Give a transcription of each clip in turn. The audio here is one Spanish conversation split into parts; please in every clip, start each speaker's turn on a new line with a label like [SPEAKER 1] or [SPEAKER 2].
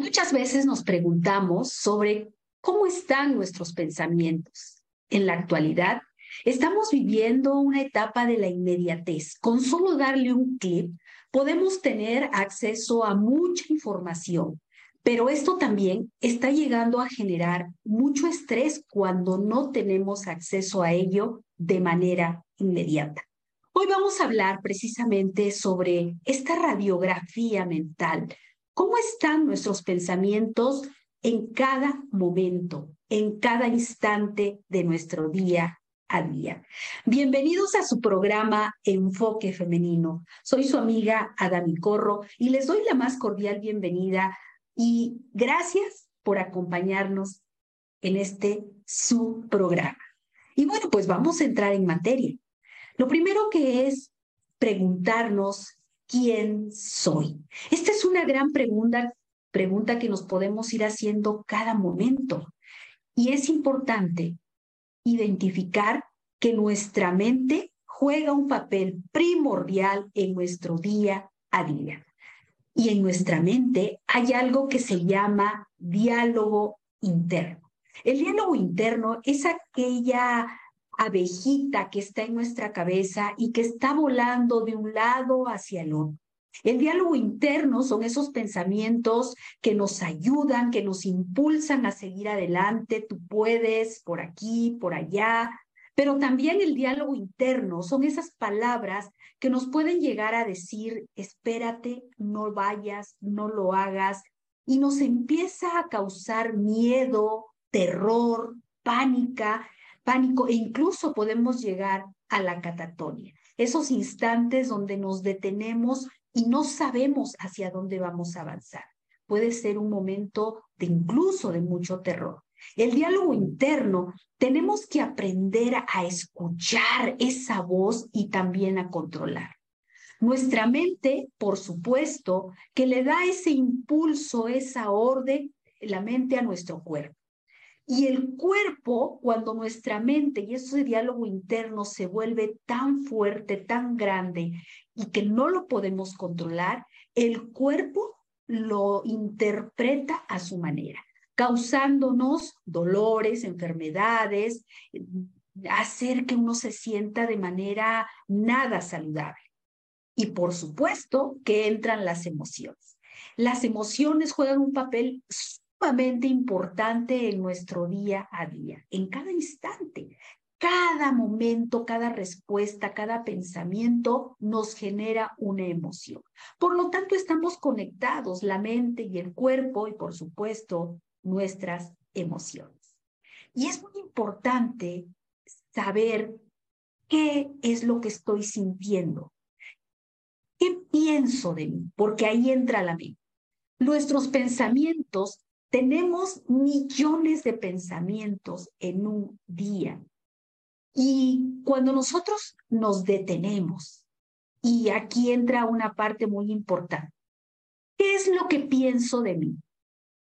[SPEAKER 1] Muchas veces nos preguntamos sobre cómo están nuestros pensamientos. En la actualidad, estamos viviendo una etapa de la inmediatez. Con solo darle un clic, podemos tener acceso a mucha información, pero esto también está llegando a generar mucho estrés cuando no tenemos acceso a ello de manera inmediata. Hoy vamos a hablar precisamente sobre esta radiografía mental ¿Cómo están nuestros pensamientos en cada momento, en cada instante de nuestro día a día? Bienvenidos a su programa Enfoque Femenino. Soy su amiga Adami Corro y les doy la más cordial bienvenida y gracias por acompañarnos en este su programa. Y bueno, pues vamos a entrar en materia. Lo primero que es preguntarnos ¿quién soy? Esta es una gran pregunta, pregunta que nos podemos ir haciendo cada momento. Y es importante identificar que nuestra mente juega un papel primordial en nuestro día a día. Y en nuestra mente hay algo que se llama diálogo interno. El diálogo interno es aquella abejita que está en nuestra cabeza y que está volando de un lado hacia el otro. El diálogo interno son esos pensamientos que nos ayudan, que nos impulsan a seguir adelante. Tú puedes por aquí, por allá. Pero también el diálogo interno son esas palabras que nos pueden llegar a decir, espérate, no vayas, no lo hagas. Y nos empieza a causar miedo, terror, pánica pánico e incluso podemos llegar a la catatonia. Esos instantes donde nos detenemos y no sabemos hacia dónde vamos a avanzar. Puede ser un momento de incluso de mucho terror. El diálogo interno, tenemos que aprender a escuchar esa voz y también a controlar. Nuestra mente, por supuesto, que le da ese impulso, esa orden, la mente a nuestro cuerpo. Y el cuerpo, cuando nuestra mente y ese diálogo interno se vuelve tan fuerte, tan grande y que no lo podemos controlar, el cuerpo lo interpreta a su manera, causándonos dolores, enfermedades, hacer que uno se sienta de manera nada saludable. Y por supuesto que entran las emociones. Las emociones juegan un papel importante en nuestro día a día, en cada instante. Cada momento, cada respuesta, cada pensamiento nos genera una emoción. Por lo tanto, estamos conectados, la mente y el cuerpo y, por supuesto, nuestras emociones. Y es muy importante saber qué es lo que estoy sintiendo, qué pienso de mí, porque ahí entra la mente. Nuestros pensamientos tenemos millones de pensamientos en un día. Y cuando nosotros nos detenemos, y aquí entra una parte muy importante, ¿qué es lo que pienso de mí?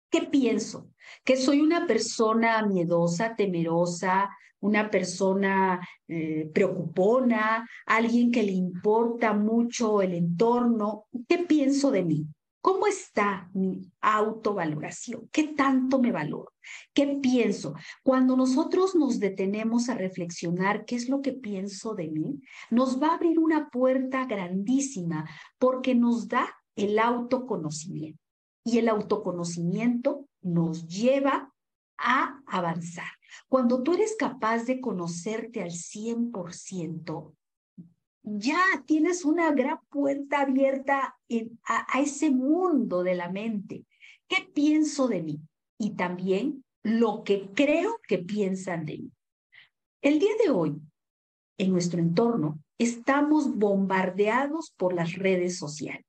[SPEAKER 1] ¿Qué pienso? Que soy una persona miedosa, temerosa, una persona eh, preocupona, alguien que le importa mucho el entorno. ¿Qué pienso de mí? ¿Cómo está mi autovaloración? ¿Qué tanto me valoro? ¿Qué pienso? Cuando nosotros nos detenemos a reflexionar qué es lo que pienso de mí, nos va a abrir una puerta grandísima porque nos da el autoconocimiento. Y el autoconocimiento nos lleva a avanzar. Cuando tú eres capaz de conocerte al 100%, ya tienes una gran puerta abierta a, ese mundo de la mente. ¿Qué pienso de mí? Y también lo que creo que piensan de mí. El día de hoy, en nuestro entorno, estamos bombardeados por las redes sociales.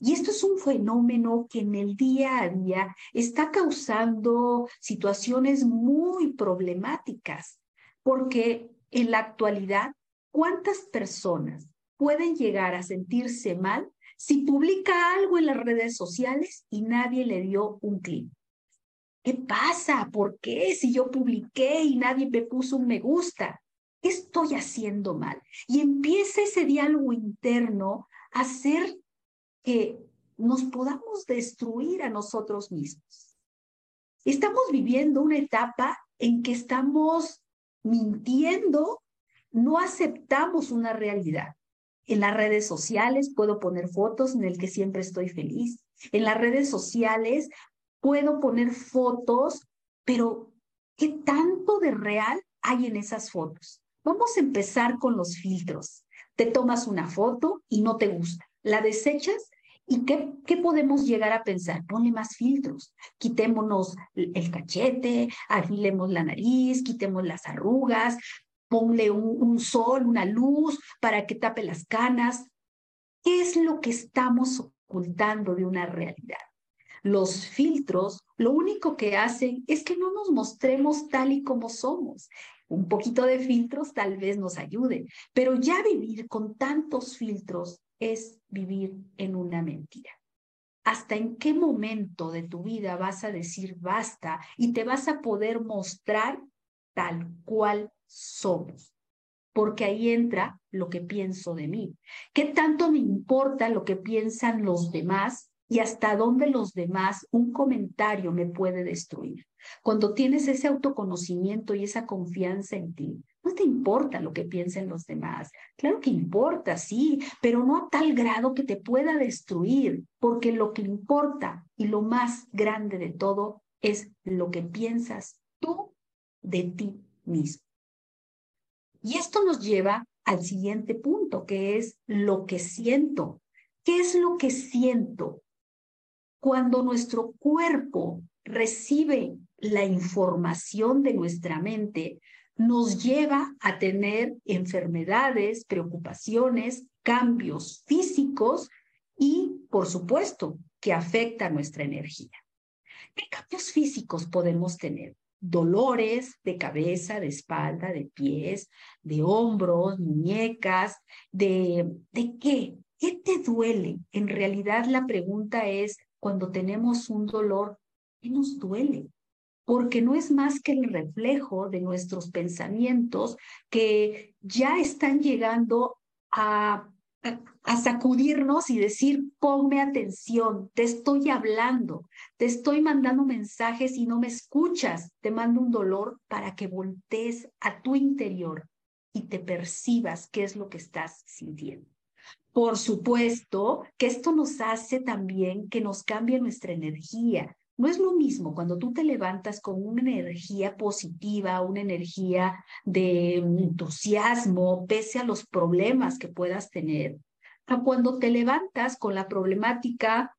[SPEAKER 1] Y esto es un fenómeno que en el día a día está causando situaciones muy problemáticas, porque en la actualidad ¿Cuántas personas pueden llegar a sentirse mal si publica algo en las redes sociales y nadie le dio un clic? ¿Qué pasa? ¿Por qué? Si yo publiqué y nadie me puso un me gusta. ¿Qué estoy haciendo mal? Y empieza ese diálogo interno a hacer que nos podamos destruir a nosotros mismos. Estamos viviendo una etapa en que estamos mintiendo, no aceptamos una realidad. En las redes sociales puedo poner fotos en el que siempre estoy feliz. En las redes sociales puedo poner fotos, pero ¿qué tanto de real hay en esas fotos? Vamos a empezar con los filtros. Te tomas una foto y no te gusta, la desechas ¿Y qué, podemos llegar a pensar? Ponle más filtros, quitémonos el cachete, afilemos la nariz, quitemos las arrugas, ponle un, un, sol, una luz para que tape las canas. ¿Qué es lo que estamos ocultando de una realidad? Los filtros lo único que hacen es que no nos mostremos tal y como somos. Un poquito de filtros tal vez nos ayude, pero ya vivir con tantos filtros es vivir en una mentira. ¿Hasta en qué momento de tu vida vas a decir basta y te vas a poder mostrar tal cual somos? Porque ahí entra lo que pienso de mí. ¿Qué tanto me importa lo que piensan los demás y hasta dónde los demás un comentario me puede destruir? Cuando tienes ese autoconocimiento y esa confianza en ti, no te importa lo que piensen los demás. Claro que importa, sí, pero no a tal grado que te pueda destruir, porque lo que importa y lo más grande de todo es lo que piensas tú de ti mismo. Y esto nos lleva al siguiente punto, que es lo que siento. ¿Qué es lo que siento? Cuando nuestro cuerpo recibe la información de nuestra mente, nos lleva a tener enfermedades, preocupaciones, cambios físicos y, por supuesto, que afecta nuestra energía. ¿Qué cambios físicos podemos tener? Dolores de cabeza, de espalda, de pies, de hombros, muñecas, de, ¿de qué? ¿Qué te duele? En realidad la pregunta es, cuando tenemos un dolor, ¿qué nos duele? porque no es más que el reflejo de nuestros pensamientos que ya están llegando a, a, sacudirnos y decir, ponme atención, te estoy hablando, te estoy mandando mensajes y no me escuchas, te mando un dolor para que voltees a tu interior y te percibas qué es lo que estás sintiendo. Por supuesto que esto nos hace también que nos cambie nuestra energía, no es lo mismo cuando tú te levantas con una energía positiva, una energía de entusiasmo, pese a los problemas que puedas tener, a cuando te levantas con la problemática,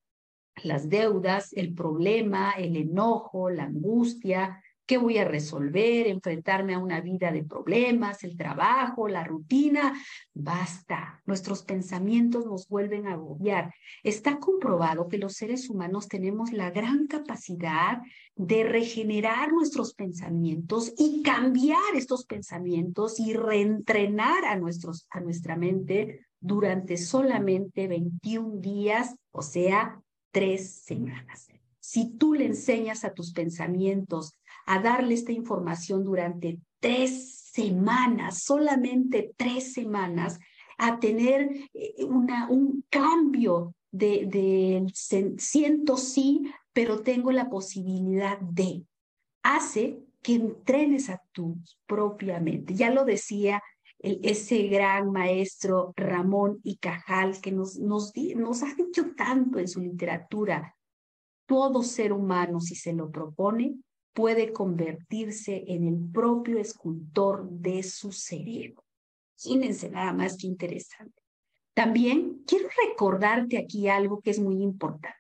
[SPEAKER 1] las deudas, el problema, el enojo, la angustia, ¿Qué voy a resolver? Enfrentarme a una vida de problemas, el trabajo, la rutina. Basta. Nuestros pensamientos nos vuelven a agobiar. Está comprobado que los seres humanos tenemos la gran capacidad de regenerar nuestros pensamientos y cambiar estos pensamientos y reentrenar a, nuestros, a nuestra mente durante solamente 21 días, o sea, tres semanas. Si tú le enseñas a tus pensamientos a darle esta información durante tres semanas, solamente tres semanas, a tener eh, una, un cambio de, siento sí, pero tengo la posibilidad de, hace que entrenes a tu propiamente. Ya lo decía ese gran maestro Ramón y Cajal, que nos, nos, nos ha dicho tanto en su literatura, todo ser humano, si se lo propone, puede convertirse en el propio escultor de su cerebro. Imagínense nada más que interesante. También quiero recordarte aquí algo que es muy importante.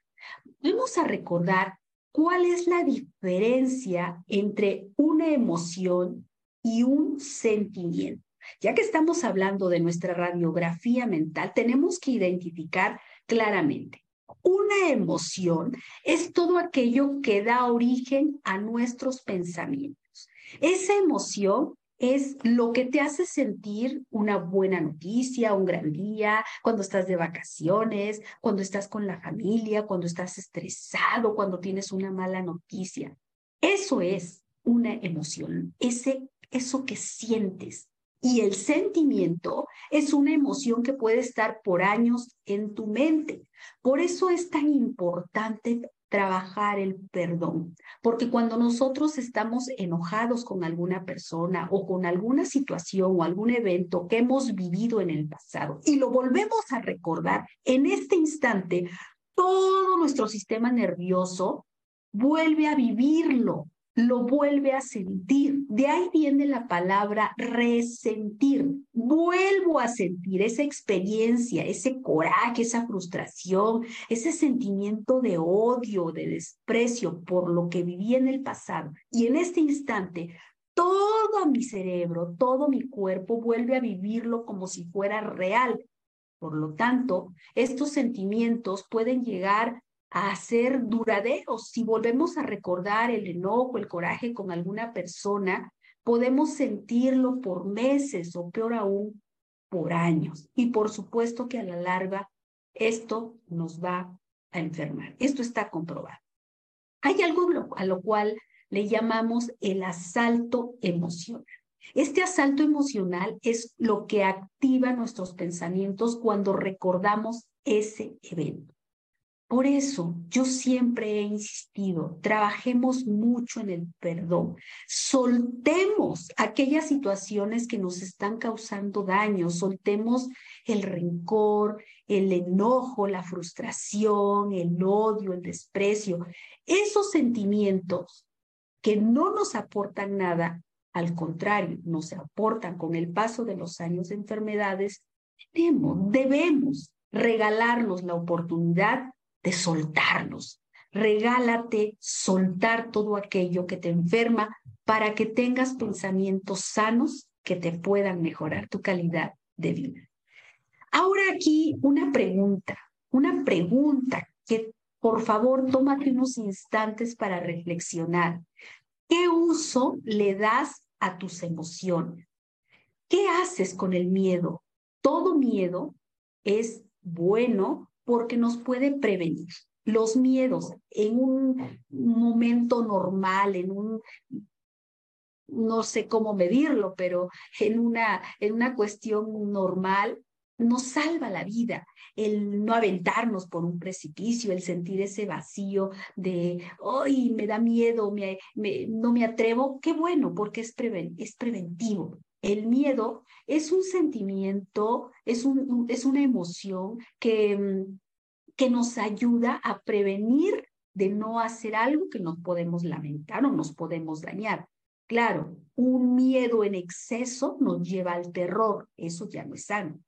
[SPEAKER 1] Vamos a recordar cuál es la diferencia entre una emoción y un sentimiento. Ya que estamos hablando de nuestra radiografía mental, tenemos que identificar claramente una emoción es todo aquello que da origen a nuestros pensamientos. Esa emoción es lo que te hace sentir una buena noticia, un gran día, cuando estás de vacaciones, cuando estás con la familia, cuando estás estresado, cuando tienes una mala noticia. Eso es una emoción, ese, eso que sientes. Y el sentimiento es una emoción que puede estar por años en tu mente. Por eso es tan importante trabajar el perdón, porque cuando nosotros estamos enojados con alguna persona o con alguna situación o algún evento que hemos vivido en el pasado y lo volvemos a recordar, en este instante todo nuestro sistema nervioso vuelve a vivirlo lo vuelve a sentir. De ahí viene la palabra resentir. Vuelvo a sentir esa experiencia, ese coraje, esa frustración, ese sentimiento de odio, de desprecio por lo que viví en el pasado. Y en este instante, todo mi cerebro, todo mi cuerpo vuelve a vivirlo como si fuera real. Por lo tanto, estos sentimientos pueden llegar a ser duraderos. Si volvemos a recordar el enojo, el coraje con alguna persona, podemos sentirlo por meses o peor aún, por años. Y por supuesto que a la larga esto nos va a enfermar. Esto está comprobado. Hay algo a lo cual le llamamos el asalto emocional. Este asalto emocional es lo que activa nuestros pensamientos cuando recordamos ese evento. Por eso yo siempre he insistido, trabajemos mucho en el perdón, soltemos aquellas situaciones que nos están causando daño, soltemos el rencor, el enojo, la frustración, el odio, el desprecio, esos sentimientos que no nos aportan nada, al contrario, nos aportan con el paso de los años de enfermedades, debemos, debemos regalarnos la oportunidad de soltarlos. Regálate soltar todo aquello que te enferma para que tengas pensamientos sanos que te puedan mejorar tu calidad de vida. Ahora aquí una pregunta, una pregunta que por favor tómate unos instantes para reflexionar. ¿Qué uso le das a tus emociones? ¿Qué haces con el miedo? Todo miedo es bueno porque nos puede prevenir. Los miedos en un momento normal, en un, no sé cómo medirlo, pero en una, en una cuestión normal, nos salva la vida. El no aventarnos por un precipicio, el sentir ese vacío de, hoy me da miedo, me, no me atrevo, qué bueno, porque es, es preventivo. El miedo es un sentimiento, es, un, es una emoción que, mm, que nos ayuda a prevenir de no hacer algo que nos podemos lamentar o nos podemos dañar. Claro, un miedo en exceso nos lleva al terror, eso ya no es sano.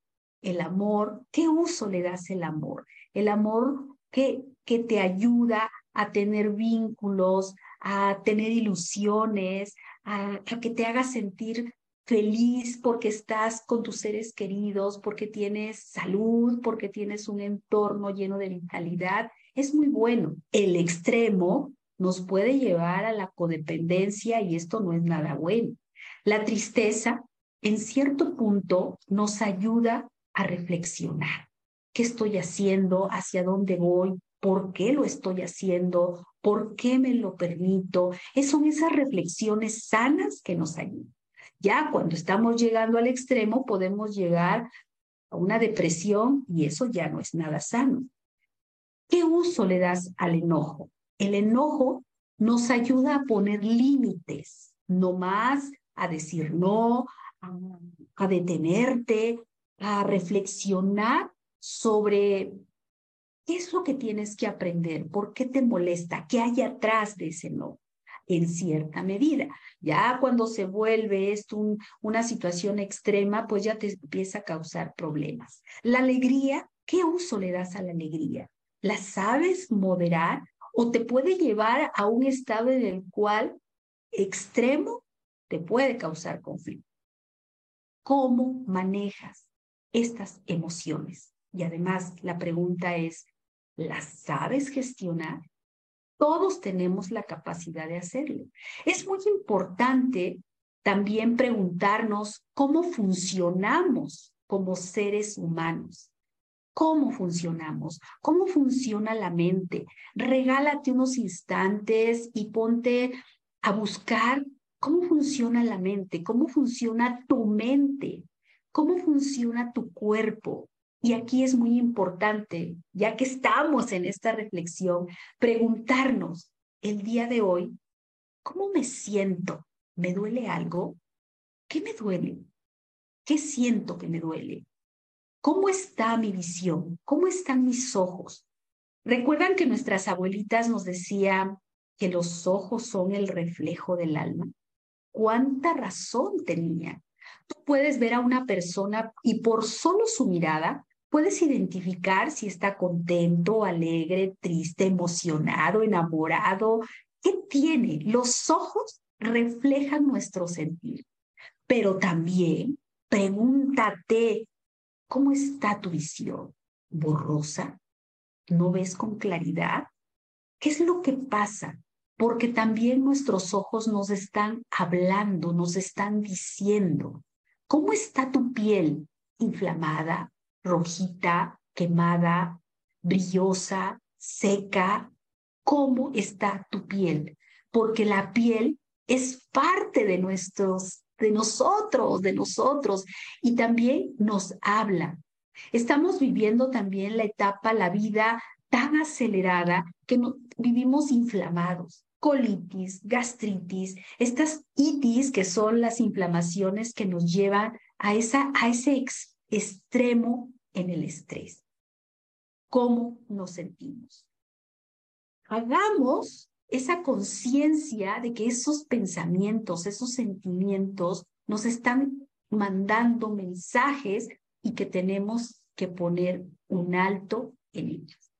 [SPEAKER 1] El amor, ¿qué uso le das el amor? El amor que, que te ayuda a tener vínculos, a tener ilusiones, a, a que te haga sentir feliz porque estás con tus seres queridos, porque tienes salud, porque tienes un entorno lleno de vitalidad, es muy bueno. El extremo nos puede llevar a la codependencia y esto no es nada bueno. La tristeza, en cierto punto, nos ayuda a reflexionar. ¿Qué estoy haciendo? ¿Hacia dónde voy? ¿Por qué lo estoy haciendo? ¿Por qué me lo permito? son esas reflexiones sanas que nos ayudan. Ya cuando estamos llegando al extremo podemos llegar a una depresión y eso ya no es nada sano. ¿Qué uso le das al enojo? El enojo nos ayuda a poner límites, no más a decir no, a, detenerte, a reflexionar sobre qué es lo que tienes que aprender, por qué te molesta, qué hay atrás de ese no en cierta medida. Ya cuando se vuelve esto una situación extrema, pues ya te empieza a causar problemas. La alegría, ¿qué uso le das a la alegría? ¿La sabes moderar o te puede llevar a un estado en el cual extremo te puede causar conflicto? ¿Cómo manejas estas emociones? Y además la pregunta es, ¿las sabes gestionar? Todos tenemos la capacidad de hacerlo. Es muy importante también preguntarnos cómo funcionamos como seres humanos. ¿Cómo funcionamos? ¿Cómo funciona la mente? Regálate unos instantes y ponte a buscar cómo funciona la mente, cómo funciona tu mente, cómo funciona tu cuerpo. Y aquí es muy importante, ya que estamos en esta reflexión, preguntarnos el día de hoy, ¿cómo me siento? ¿Me duele algo? ¿Qué me duele? ¿Qué siento que me duele? ¿Cómo está mi visión? ¿Cómo están mis ojos? ¿Recuerdan que nuestras abuelitas nos decían que los ojos son el reflejo del alma? ¿Cuánta razón tenía? Tú puedes ver a una persona y por solo su mirada puedes identificar si está contento, alegre, triste, emocionado, enamorado. ¿Qué tiene? Los ojos reflejan nuestro sentir. Pero también pregúntate, ¿cómo está tu visión? ¿Borrosa? ¿No ves con claridad? ¿Qué es lo que pasa? Porque también nuestros ojos nos están hablando, nos están diciendo, ¿cómo está tu piel? ¿Inflamada? ¿Rojita? ¿Quemada? ¿Brillosa? ¿Seca? ¿Cómo está tu piel? Porque la piel es parte de nuestros, de nosotros, de nosotros, y también nos habla. Estamos viviendo también la etapa, la vida tan acelerada que vivimos inflamados, colitis, gastritis, estas itis que son las inflamaciones que nos llevan a, esa, a ese extremo en el estrés. ¿Cómo nos sentimos? Hagamos esa conciencia de que esos pensamientos, esos sentimientos nos están mandando mensajes y que tenemos que poner un alto en ellos.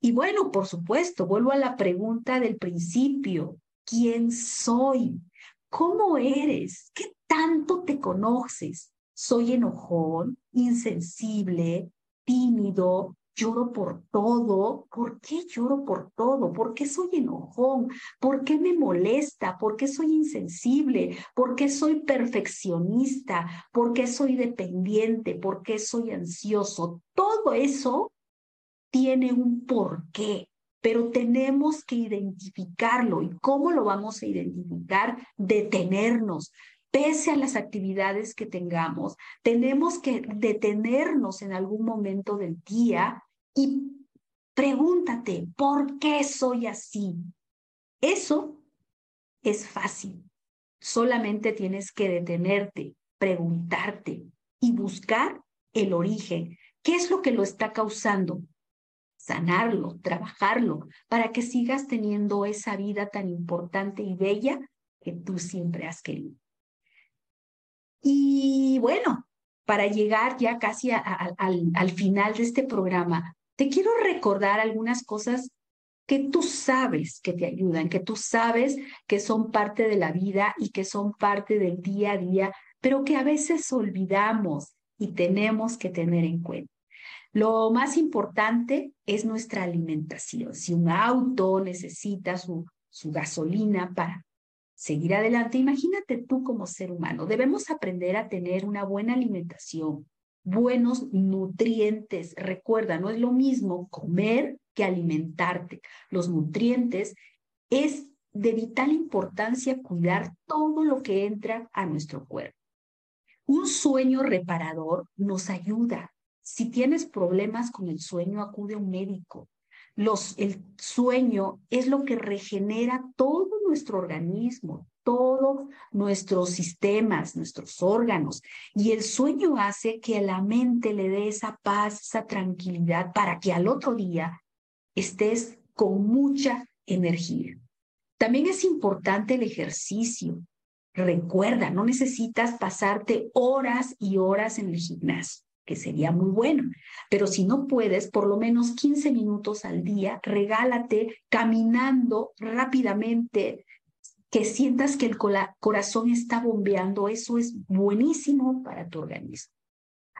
[SPEAKER 1] Y bueno, por supuesto, vuelvo a la pregunta del principio. ¿Quién soy? ¿Cómo eres? ¿Qué tanto te conoces? ¿Soy enojón, insensible, tímido, lloro por todo. ¿Por qué lloro por todo? ¿Por qué soy enojón? ¿Por qué me molesta? ¿Por qué soy insensible? ¿Por qué soy perfeccionista? ¿Por qué soy dependiente? ¿Por qué soy ansioso? Todo eso tiene un porqué, pero tenemos que identificarlo. ¿Y cómo lo vamos a identificar? Detenernos, pese a las actividades que tengamos, tenemos que detenernos en algún momento del día y pregúntate, ¿por qué soy así? Eso es fácil. Solamente tienes que detenerte, preguntarte y buscar el origen. ¿Qué es lo que lo está causando? Sanarlo, trabajarlo, para que sigas teniendo esa vida tan importante y bella que tú siempre has querido. Y bueno, para llegar ya casi al, al final de este programa, te quiero recordar algunas cosas que tú sabes que te ayudan, que tú sabes que son parte de la vida y que son parte del día a día, pero que a veces olvidamos y tenemos que tener en cuenta. Lo más importante es nuestra alimentación. Si un auto necesita su gasolina para seguir adelante, imagínate tú como ser humano. Debemos aprender a tener una buena alimentación, buenos nutrientes. Recuerda, no es lo mismo comer que alimentarte. Los nutrientes es de vital importancia cuidar todo lo que entra a nuestro cuerpo. Un sueño reparador nos ayuda. Si tienes problemas con el sueño, acude a un médico. El sueño es lo que regenera todo nuestro organismo, todos nuestros sistemas, nuestros órganos. Y el sueño hace que a la mente le dé esa paz, esa tranquilidad para que al otro día estés con mucha energía. También es importante el ejercicio. Recuerda, no necesitas pasarte horas y horas en el gimnasio que sería muy bueno. Pero si no puedes, por lo menos 15 minutos al día, regálate caminando rápidamente, que sientas que el corazón está bombeando. Eso es buenísimo para tu organismo.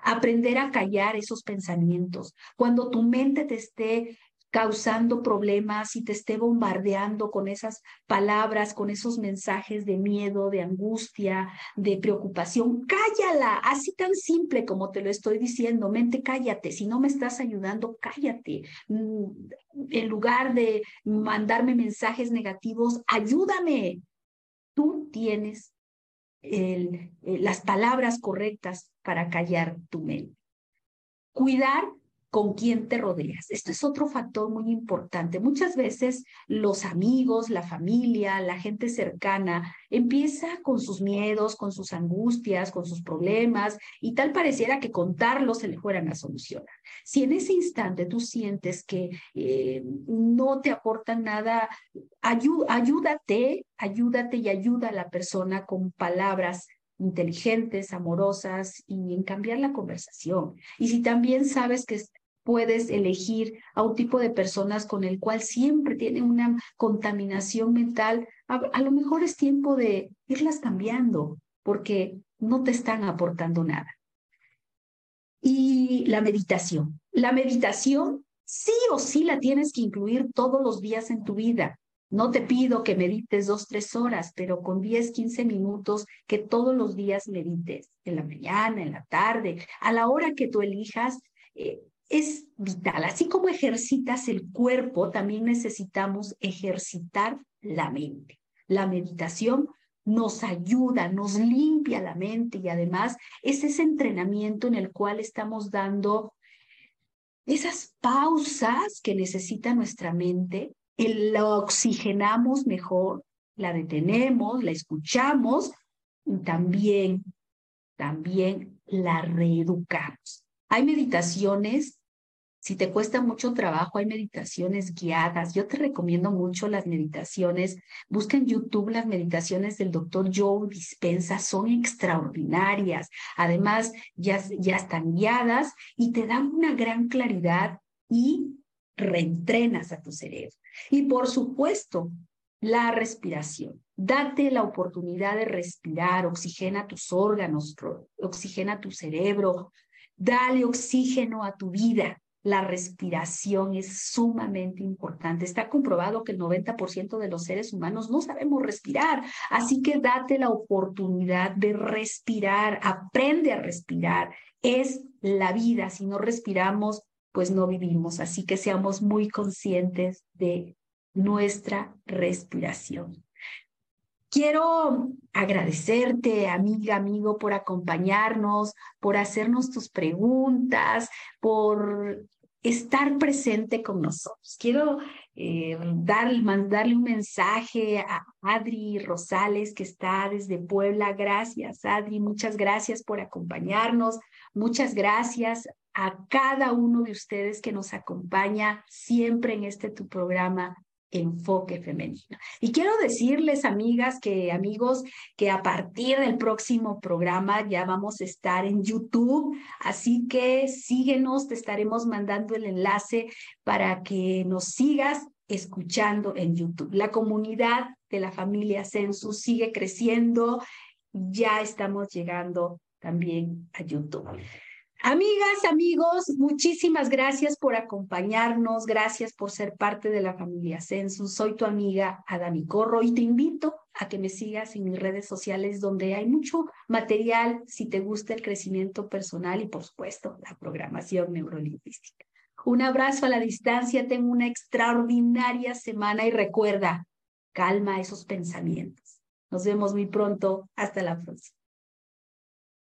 [SPEAKER 1] Aprender a callar esos pensamientos. Cuando tu mente te esté causando problemas y te esté bombardeando con esas palabras, con esos mensajes de miedo, de angustia, de preocupación, cállala, así tan simple como te lo estoy diciendo, mente, cállate, si no me estás ayudando, cállate. Mm, en lugar de mandarme mensajes negativos, ayúdame. tú tienes eh, las palabras correctas para callar tu mente. Cuidar con quién te rodeas. Esto es otro factor muy importante. Muchas veces los amigos, la familia, la gente cercana empieza con sus miedos, con sus angustias, con sus problemas y tal pareciera que contarlos se le fueran a solucionar. Si en ese instante tú sientes que eh, no te aportan nada, ayúdate, ayúdate y ayuda a la persona con palabras inteligentes, amorosas y en cambiar la conversación. Y si también sabes que puedes elegir a un tipo de personas con el cual siempre tiene una contaminación mental, a, lo mejor es tiempo de irlas cambiando porque no te están aportando nada. Y la meditación. La meditación sí o sí la tienes que incluir todos los días en tu vida. No te pido que medites dos, tres horas, pero con 10, 15 minutos que todos los días medites, en la mañana, en la tarde, a la hora que tú elijas, eh, es vital. Así como ejercitas el cuerpo, también necesitamos ejercitar la mente. La meditación nos ayuda, nos limpia la mente y además es ese entrenamiento en el cual estamos dando esas pausas que necesita nuestra mente, la oxigenamos mejor, la detenemos, la escuchamos y también, también la reeducamos. Hay meditaciones, si te cuesta mucho trabajo, hay meditaciones guiadas. Yo te recomiendo mucho las meditaciones. Busca en YouTube las meditaciones del doctor Joe Dispensa, son extraordinarias. Además, ya, ya están guiadas y te dan una gran claridad y reentrenas a tu cerebro. Y por supuesto, la respiración. Date la oportunidad de respirar, oxigena tus órganos, oxigena tu cerebro, Dale oxígeno a tu vida. La respiración es sumamente importante. Está comprobado que el 90% de los seres humanos no sabemos respirar. Así que date la oportunidad de respirar. Aprende a respirar. Es la vida. Si no respiramos, pues no vivimos. Así que seamos muy conscientes de nuestra respiración. Quiero agradecerte, amiga, amigo, por acompañarnos, por hacernos tus preguntas, por estar presente con nosotros. Quiero eh, dar, mandarle un mensaje a Adri Rosales, que está desde Puebla. Gracias, Adri. Muchas gracias por acompañarnos. Muchas gracias a cada uno de ustedes que nos acompaña siempre en este tu programa enfoque femenino. Y quiero decirles, amigas, que amigos, que a partir del próximo programa ya vamos a estar en YouTube, así que síguenos, te estaremos mandando el enlace para que nos sigas escuchando en YouTube. La comunidad de la familia Census sigue creciendo, ya estamos llegando también a YouTube. Amigas, amigos, muchísimas gracias por acompañarnos, gracias por ser parte de la familia Census. Soy tu amiga Adami Corro y te invito a que me sigas en mis redes sociales donde hay mucho material si te gusta el crecimiento personal y por supuesto la programación neurolingüística. Un abrazo a la distancia, tengo una extraordinaria semana y recuerda, calma esos pensamientos. Nos vemos muy pronto, hasta la próxima.